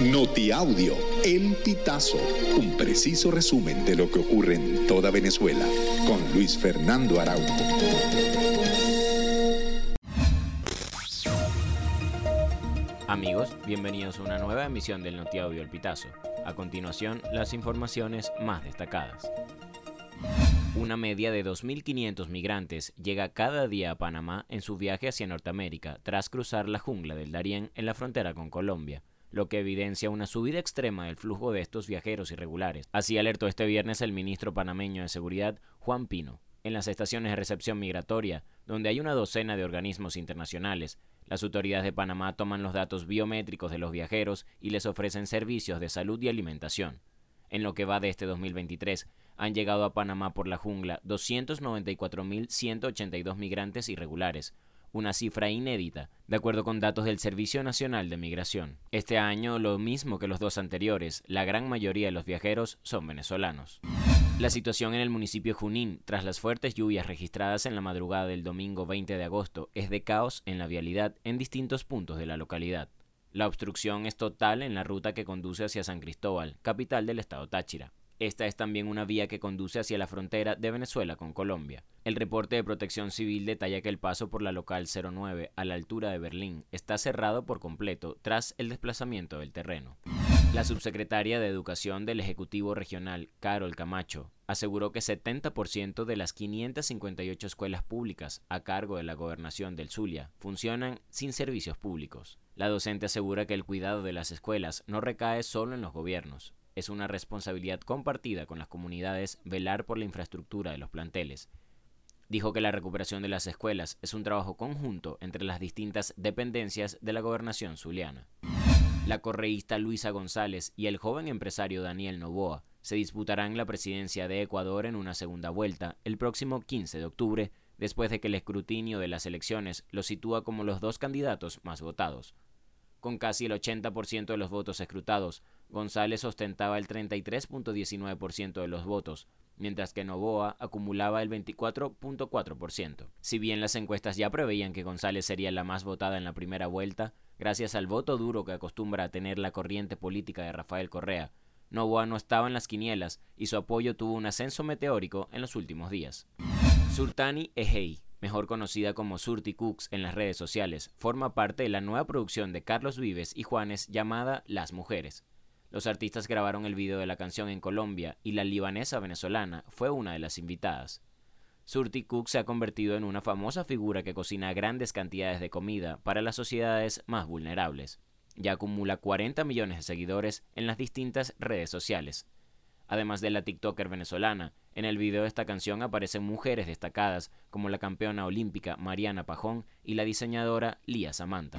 Notiaudio, El Pitazo, un preciso resumen de lo que ocurre en toda Venezuela, con Luis Fernando Araújo. Amigos, bienvenidos a una nueva emisión del Notiaudio El Pitazo. A continuación, las informaciones más destacadas. Una media de 2.500 migrantes llega cada día a Panamá en su viaje hacia Norteamérica tras cruzar la jungla del Darién en la frontera con Colombia, lo que evidencia una subida extrema del flujo de estos viajeros irregulares. Así alertó este viernes el ministro panameño de Seguridad, Juan Pino. En las estaciones de recepción migratoria, donde hay una docena de organismos internacionales, las autoridades de Panamá toman los datos biométricos de los viajeros y les ofrecen servicios de salud y alimentación. En lo que va de este 2023, han llegado a Panamá por la jungla 294.182 migrantes irregulares, una cifra inédita, de acuerdo con datos del Servicio Nacional de Migración. Este año, lo mismo que los dos anteriores, la gran mayoría de los viajeros son venezolanos. La situación en el municipio Junín, tras las fuertes lluvias registradas en la madrugada del domingo 20 de agosto, es de caos en la vialidad en distintos puntos de la localidad. La obstrucción es total en la ruta que conduce hacia San Cristóbal, capital del estado Táchira. Esta es también una vía que conduce hacia la frontera de Venezuela con Colombia. El reporte de protección civil detalla que el paso por la local 09 a la altura de Berlín está cerrado por completo tras el desplazamiento del terreno. La subsecretaria de Educación del Ejecutivo Regional, Carol Camacho, aseguró que 70% de las 558 escuelas públicas a cargo de la gobernación del Zulia funcionan sin servicios públicos. La docente asegura que el cuidado de las escuelas no recae solo en los gobiernos, es una responsabilidad compartida con las comunidades velar por la infraestructura de los planteles. Dijo que la recuperación de las escuelas es un trabajo conjunto entre las distintas dependencias de la gobernación zuliana. La correísta Luisa González y el joven empresario Daniel Novoa se disputarán la presidencia de Ecuador en una segunda vuelta el próximo 15 de octubre, después de que el escrutinio de las elecciones los sitúa como los dos candidatos más votados. Con casi el 80% de los votos escrutados, González ostentaba el 33.19% de los votos, mientras que Novoa acumulaba el 24.4%. Si bien las encuestas ya preveían que González sería la más votada en la primera vuelta, gracias al voto duro que acostumbra a tener la corriente política de Rafael Correa, Novoa no estaba en las quinielas y su apoyo tuvo un ascenso meteórico en los últimos días. Surtani Ehei mejor conocida como Surti Cooks en las redes sociales, forma parte de la nueva producción de Carlos Vives y Juanes llamada Las Mujeres. Los artistas grabaron el video de la canción en Colombia y la libanesa venezolana fue una de las invitadas. Surti Cook se ha convertido en una famosa figura que cocina grandes cantidades de comida para las sociedades más vulnerables. Ya acumula 40 millones de seguidores en las distintas redes sociales. Además de la TikToker venezolana, en el video de esta canción aparecen mujeres destacadas como la campeona olímpica Mariana Pajón y la diseñadora Lía Samantha.